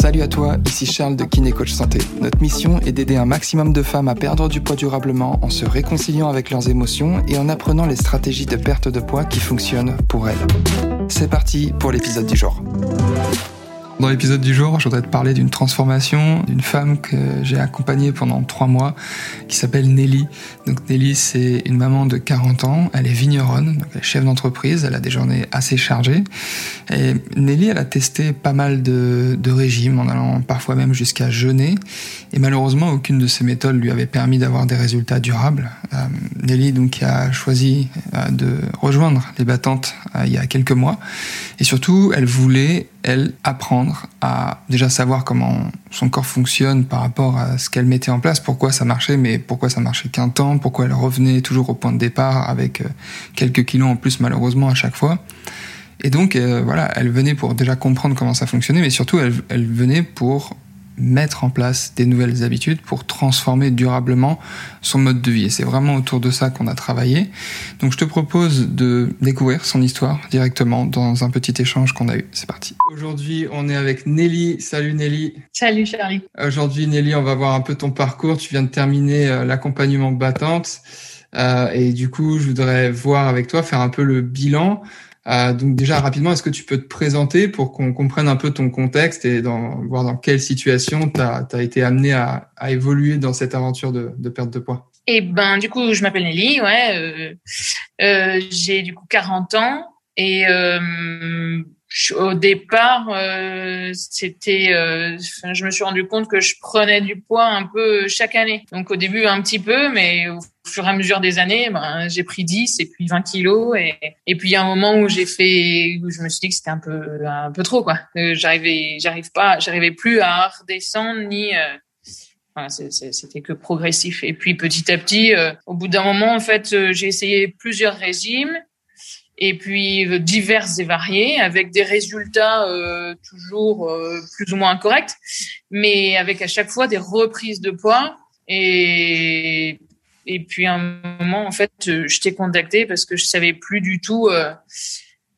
Salut à toi, ici Charles de Kiné Coach Santé. Notre mission est d'aider un maximum de femmes à perdre du poids durablement en se réconciliant avec leurs émotions et en apprenant les stratégies de perte de poids qui fonctionnent pour elles. C'est parti pour l'épisode du jour. Dans l'épisode du jour, je voudrais te parler d'une transformation d'une femme que j'ai accompagnée pendant trois mois, qui s'appelle Nelly. Donc Nelly, c'est une maman de 40 ans, elle est vigneronne, donc elle est chef d'entreprise, elle a des journées assez chargées. Et Nelly, elle a testé pas mal de, régimes, en allant parfois même jusqu'à jeûner. Et malheureusement, aucune de ces méthodes lui avait permis d'avoir des résultats durables. Euh, Nelly, donc, a choisi euh, de rejoindre les battantes euh, il y a quelques mois. Et surtout, elle voulait elle, apprendre à déjà savoir comment son corps fonctionne par rapport à ce qu'elle mettait en place, pourquoi ça marchait, mais pourquoi ça marchait qu'un temps, pourquoi elle revenait toujours au point de départ avec euh, quelques kilos en plus malheureusement à chaque fois. Et donc, euh, voilà, elle venait pour déjà comprendre comment ça fonctionnait, mais surtout, elle, elle venait pour mettre en place des nouvelles habitudes pour transformer durablement son mode de vie. Et c'est vraiment autour de ça qu'on a travaillé. Donc je te propose de découvrir son histoire directement dans un petit échange qu'on a eu. C'est parti. Aujourd'hui, on est avec Nelly. Salut Nelly. Salut Charlie. Aujourd'hui Nelly, on va voir un peu ton parcours. Tu viens de terminer euh, l'accompagnement battante. Euh, et du coup, je voudrais voir avec toi, faire un peu le bilan. Euh, donc déjà rapidement, est-ce que tu peux te présenter pour qu'on comprenne un peu ton contexte et dans, voir dans quelle situation tu as, été amené à, à, évoluer dans cette aventure de, de perte de poids? Eh ben du coup, je m'appelle Nelly, ouais, euh, euh, j'ai du coup 40 ans et euh, au départ, euh, c'était, euh, je me suis rendu compte que je prenais du poids un peu chaque année. Donc au début un petit peu, mais au fur et à mesure des années, ben, j'ai pris 10 et puis 20 kilos. Et, et puis il y a un moment où j'ai fait, où je me suis dit que c'était un peu, un peu trop quoi. Euh, j'arrivais, j'arrive pas, j'arrivais plus à redescendre ni. Euh, Enfin, c'était que progressif. Et puis petit à petit, euh, au bout d'un moment, en fait, j'ai essayé plusieurs régimes et puis euh, divers et variés, avec des résultats euh, toujours euh, plus ou moins corrects, mais avec à chaque fois des reprises de poids. Et, et puis à un moment, en fait, je t'ai contacté parce que je savais plus du tout euh,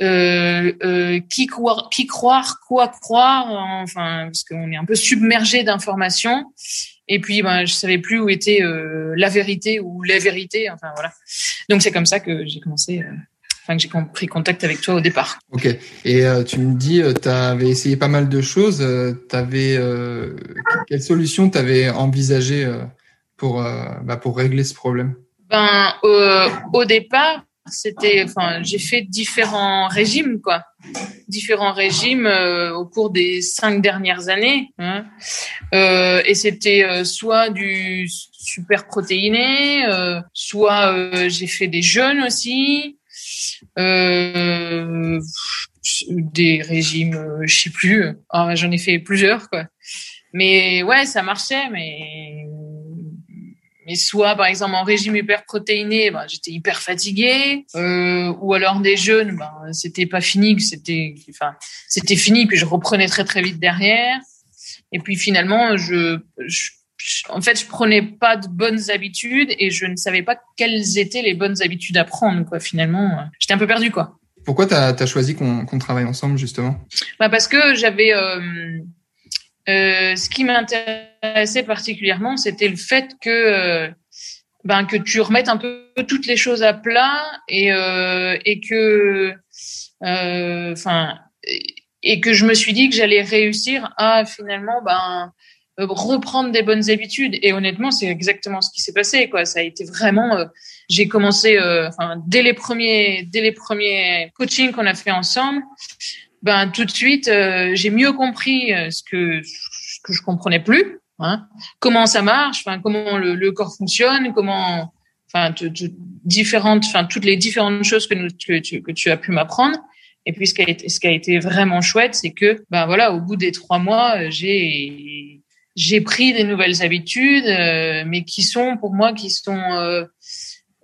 euh, qui croire, qui croire, quoi croire, enfin parce qu'on est un peu submergé d'informations. Et puis, ben, je savais plus où était la vérité ou les vérités. Enfin voilà. Donc c'est comme ça que j'ai commencé enfin que j'ai pris contact avec toi au départ. Ok. Et euh, tu me dis, euh, tu avais essayé pas mal de choses. Euh, avais, euh, quelle solution tu avais envisagé pour, bah, pour régler ce problème? Ben, au départ, c'était, enfin, j'ai fait différents régimes, quoi, différents régimes au cours des cinq dernières années. Hein. et c'était soit du super protéiné, soit j'ai fait des jeûnes aussi. Euh, des régimes, euh, je sais plus. J'en ai fait plusieurs, quoi. Mais ouais, ça marchait, mais mais soit par exemple en régime hyper protéiné, ben, j'étais hyper fatiguée, euh, ou alors des jeûnes, ben, c'était pas fini, c'était enfin c'était fini, puis je reprenais très très vite derrière. Et puis finalement, je en fait, je prenais pas de bonnes habitudes et je ne savais pas quelles étaient les bonnes habitudes à prendre, quoi. Finalement, j'étais un peu perdue, quoi. Pourquoi tu as, choisi qu'on travaille ensemble, justement? Bah Parce que j'avais... Euh, euh, ce qui m'intéressait particulièrement, c'était le fait que... Euh, ben, que tu remettes un peu toutes les choses à plat et, et que... Enfin... et que je me suis dit que j'allais réussir à finalement... ben reprendre des bonnes habitudes. Et honnêtement, c'est exactement ce qui s'est passé. Quoi, ça a été vraiment. Euh, j'ai commencé, euh, enfin, dès les premiers, dès les premiers coachings qu'on a fait ensemble, ben tout de suite, j'ai mieux compris ce que ce que je comprenais plus. Hein, comment ça marche, enfin, comment le, le, corps fonctionne, comment, enfin, différentes, enfin, toutes les différentes choses que, nous, que, tu, que tu as pu m'apprendre. Et puis ce qui a été, ce qui a été vraiment chouette, c'est que, ben voilà, au bout des trois mois, j'ai j'ai pris des nouvelles habitudes, euh, mais qui sont pour moi qui sont euh,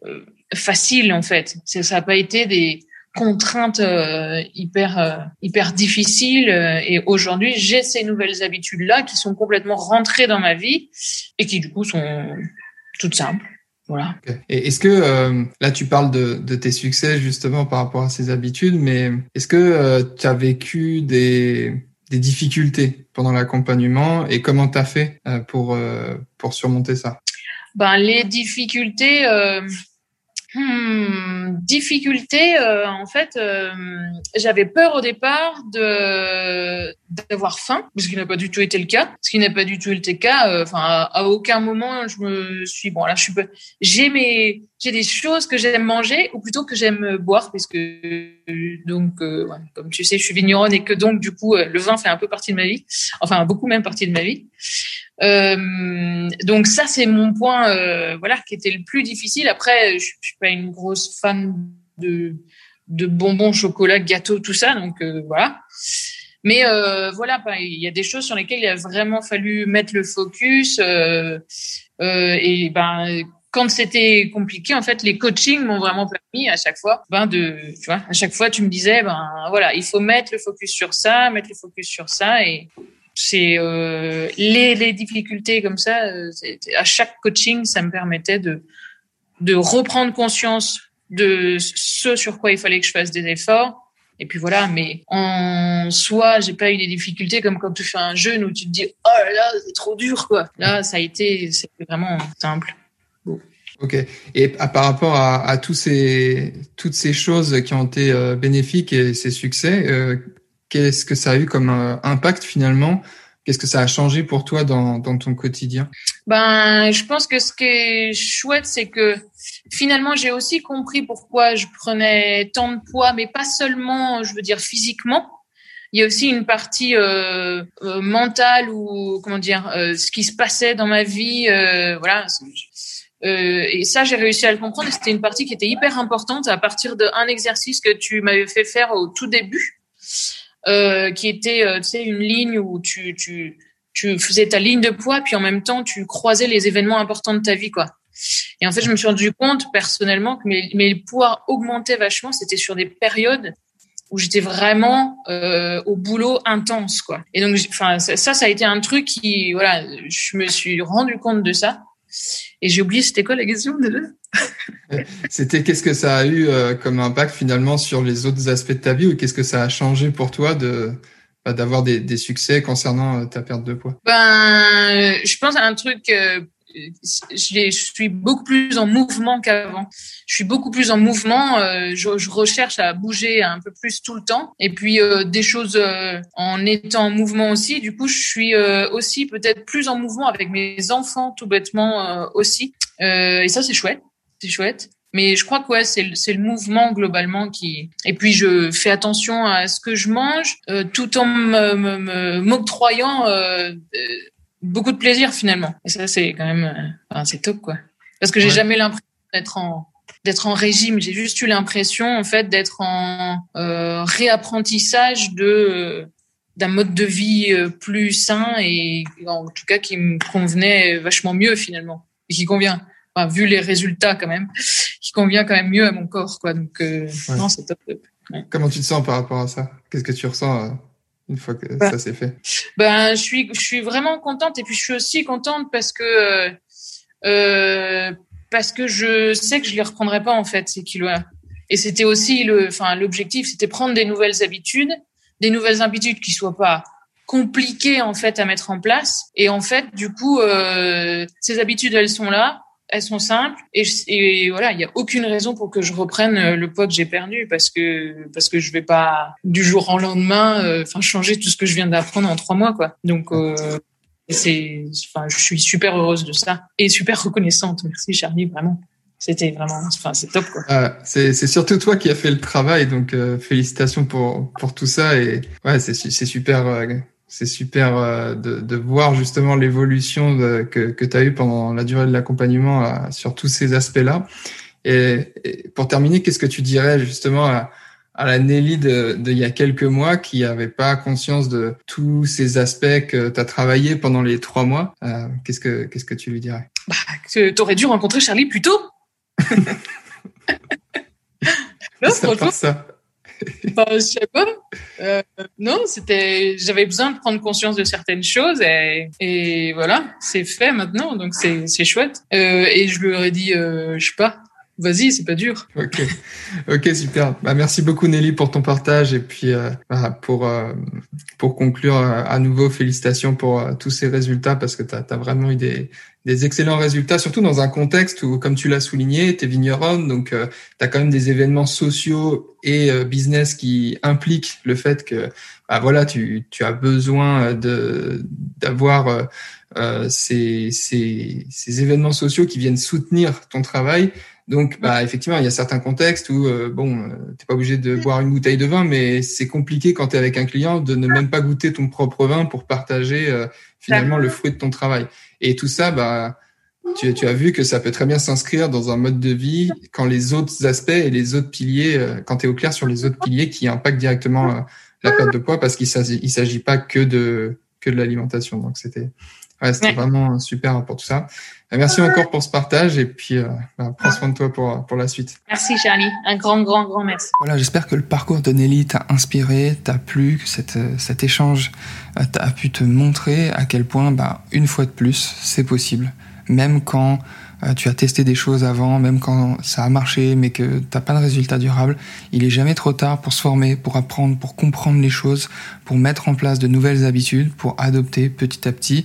euh faciles en fait. Ça n'a pas été des contraintes euh, hyper hyper difficiles. et aujourd'hui, j'ai ces nouvelles habitudes là qui sont complètement rentrées dans ma vie et qui du coup sont toutes simples. voilà. Et est-ce que euh, là tu parles de, de, tes succès justement par rapport à ces habitudes, mais est-ce que euh, tu as vécu des, des difficultés pendant l'accompagnement et comment tu as fait euh, pour, pour surmonter ça? Ben, Les difficultés, Hmm, difficulté, euh, en fait, euh, j'avais peur au départ de d'avoir faim, ce qui n'a pas du tout été le cas. Ce qui n'a pas du tout été le cas. Euh, enfin, à, aucun moment je me suis bon là, je suis j'ai mes j'ai des choses que j'aime manger ou plutôt que j'aime boire puisque donc comme tu sais, je suis vigneronne et que donc du coup le vin fait un peu partie de ma vie, enfin beaucoup même partie de ma vie. Euh, donc ça, c'est mon point, euh, voilà, qui était le plus difficile. Après, je, suis pas une grosse fan de, de bonbons, chocolat, gâteaux, tout ça, donc euh, voilà. Mais euh, voilà, il y a des choses sur lesquelles il a vraiment fallu mettre le focus. Euh, et ben, quand c'était compliqué, en fait, les coachings m'ont vraiment permis à chaque fois, ben de, tu vois, à chaque fois, tu me disais, ben voilà, il faut mettre le focus sur ça, mettre le focus sur ça, et c'est euh, les, les, difficultés comme ça. Euh, à chaque coaching, ça me permettait de de reprendre conscience de ce sur quoi il fallait que je fasse des efforts. Et puis voilà, mais en soi, j'ai pas eu des difficultés comme quand tu fais un jeûne où tu te dis oh là là, c'est trop dur quoi. Là, ça a été, c'était vraiment simple. Ok. Et par rapport à, tous ces, toutes ces choses qui ont été euh, bénéfiques et ces succès, euh, Qu'est-ce que ça a eu comme euh, impact finalement Qu'est-ce que ça a changé pour toi dans, dans ton quotidien? Ben, je pense que ce qui est chouette, c'est que finalement, j'ai aussi compris pourquoi je prenais tant de poids, mais pas seulement, je veux dire, physiquement. Il y a aussi une partie euh, euh mentale ou comment dire, euh, ce qui se passait dans ma vie, euh, voilà. et ça, j'ai réussi à le comprendre. C'était une partie qui était hyper importante à partir d'un exercice que tu m'avais fait faire au tout début. Euh, qui était, euh, tu sais, une ligne où tu, tu, tu faisais ta ligne de poids, puis en même temps, tu croisais les événements importants de ta vie, quoi. Et en fait, je me suis rendu compte personnellement que mes, mes poids augmentaient vachement. C'était sur des périodes où j'étais vraiment euh, au boulot intense, quoi. Et donc, enfin, ça, ça a été un truc qui, voilà, je me suis rendu compte de ça. Et j'ai oublié, c'était quoi la question déjà? C'était qu'est-ce que ça a eu euh, comme impact finalement sur les autres aspects de ta vie ou qu'est-ce que ça a changé pour toi de bah, d'avoir des, des, succès concernant euh, ta perte de poids? Ben, je pense à un truc euh, je suis beaucoup plus en mouvement qu'avant. Je suis beaucoup plus en mouvement. Euh, je, je, recherche à bouger un peu plus tout le temps. Et puis euh, des choses en étant en mouvement aussi. Du coup, je suis aussi peut-être plus en mouvement avec mes enfants tout bêtement aussi. et ça, c'est chouette. C'est chouette. Mais je crois que ouais, c'est le, le mouvement globalement qui. Et puis je fais attention à ce que je mange, tout en m'octroyant beaucoup de plaisir finalement. Et ça, c'est quand même, euh, enfin, c'est top quoi. Parce que j'ai jamais l'impression d'être en d'être en régime. J'ai juste eu l'impression en fait d'être en euh, réapprentissage de euh, d'un mode de vie euh, plus sain et en tout cas qui me convenait vachement mieux finalement et qui convient. Enfin, vu les résultats quand même, qui convient quand même mieux à mon corps quoi. Donc non, c'est top. top. Comment tu te sens par rapport à ça? Qu'est-ce que tu ressens une fois que bah, ça s'est fait? Ben, je suis, je suis vraiment contente et puis je suis aussi contente parce que euh, parce que je sais que je les reprendrai pas en fait ces kilos-là. Et c'était aussi le, enfin l'objectif, c'était prendre des nouvelles habitudes, des nouvelles habitudes qui soient pas compliquées en fait à mettre en place. Et en fait, du coup, euh, ces habitudes elles sont là elles sont simples et, voilà, il n'y a aucune raison pour que je reprenne euh, le poids que j'ai perdu parce que parce que je vais pas du jour au lendemain, euh, enfin changer tout ce que je viens d'apprendre en trois mois quoi. Donc euh, c'est, enfin, je suis super heureuse de ça et super reconnaissante. Merci Charlie, vraiment. C'était vraiment, enfin, c'est top quoi. Ah, c'est, surtout toi qui as fait le travail, donc euh, félicitations pour pour tout ça et ouais, c'est c'est super c'est super euh, de, de, voir justement l'évolution que, que tu as eu pendant la durée de l'accompagnement euh, sur tous ces aspects-là. Et, pour terminer, qu'est-ce que tu dirais justement à, à la Nelly de, de, il y a quelques mois qui avait pas conscience de tous ces aspects que tu as travaillé pendant les trois mois euh, Qu'est-ce que qu'est-ce que tu lui dirais? Bah, Tu aurais dû rencontrer Charlie plus tôt. non, franchement. Ça. Bah, Je sais pas. Euh, non, c'était. J'avais besoin de prendre conscience de certaines choses et, et voilà, c'est fait maintenant, donc c'est c'est chouette. Euh, et je lui aurais dit, euh, je sais pas, vas-y, c'est pas dur. Ok, ok, super. Bah, merci beaucoup Nelly pour ton partage et puis euh, pour euh, pour conclure euh, à nouveau, félicitations pour tous ces résultats parce que tu as, vraiment eu des, des excellents résultats, surtout dans un contexte où, comme tu l'as souligné, tu es vigneronne, donc tu as quand même des événements sociaux et business qui impliquent le fait que bah, voilà, tu, tu as besoin de d'avoir ces, ces, ces événements sociaux qui viennent soutenir ton travail donc, bah, effectivement, il y a certains contextes où, euh, bon, euh, t'es pas obligé de boire une bouteille de vin, mais c'est compliqué quand tu es avec un client de ne même pas goûter ton propre vin pour partager euh, finalement le fruit de ton travail. Et tout ça, bah, tu, tu as vu que ça peut très bien s'inscrire dans un mode de vie quand les autres aspects et les autres piliers, quand tu es au clair sur les autres piliers qui impactent directement la perte de poids, parce qu'il s'agit pas que de que de l'alimentation. Donc, c'était Ouais, c'était vraiment super pour tout ça. Euh, merci encore pour ce partage et puis euh, bah, prends soin de toi pour, pour la suite. Merci Charlie, un grand, grand, grand merci. Voilà, j'espère que le parcours de Nelly t'a inspiré, t'a plu, que cette, euh, cet échange euh, t'a pu te montrer à quel point, bah, une fois de plus, c'est possible. Même quand tu as testé des choses avant, même quand ça a marché, mais que t'as pas de résultat durable, il est jamais trop tard pour se former, pour apprendre, pour comprendre les choses, pour mettre en place de nouvelles habitudes, pour adopter petit à petit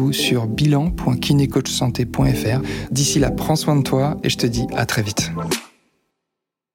sur bilan.kinecoachsanté.fr. D'ici là, prends soin de toi et je te dis à très vite.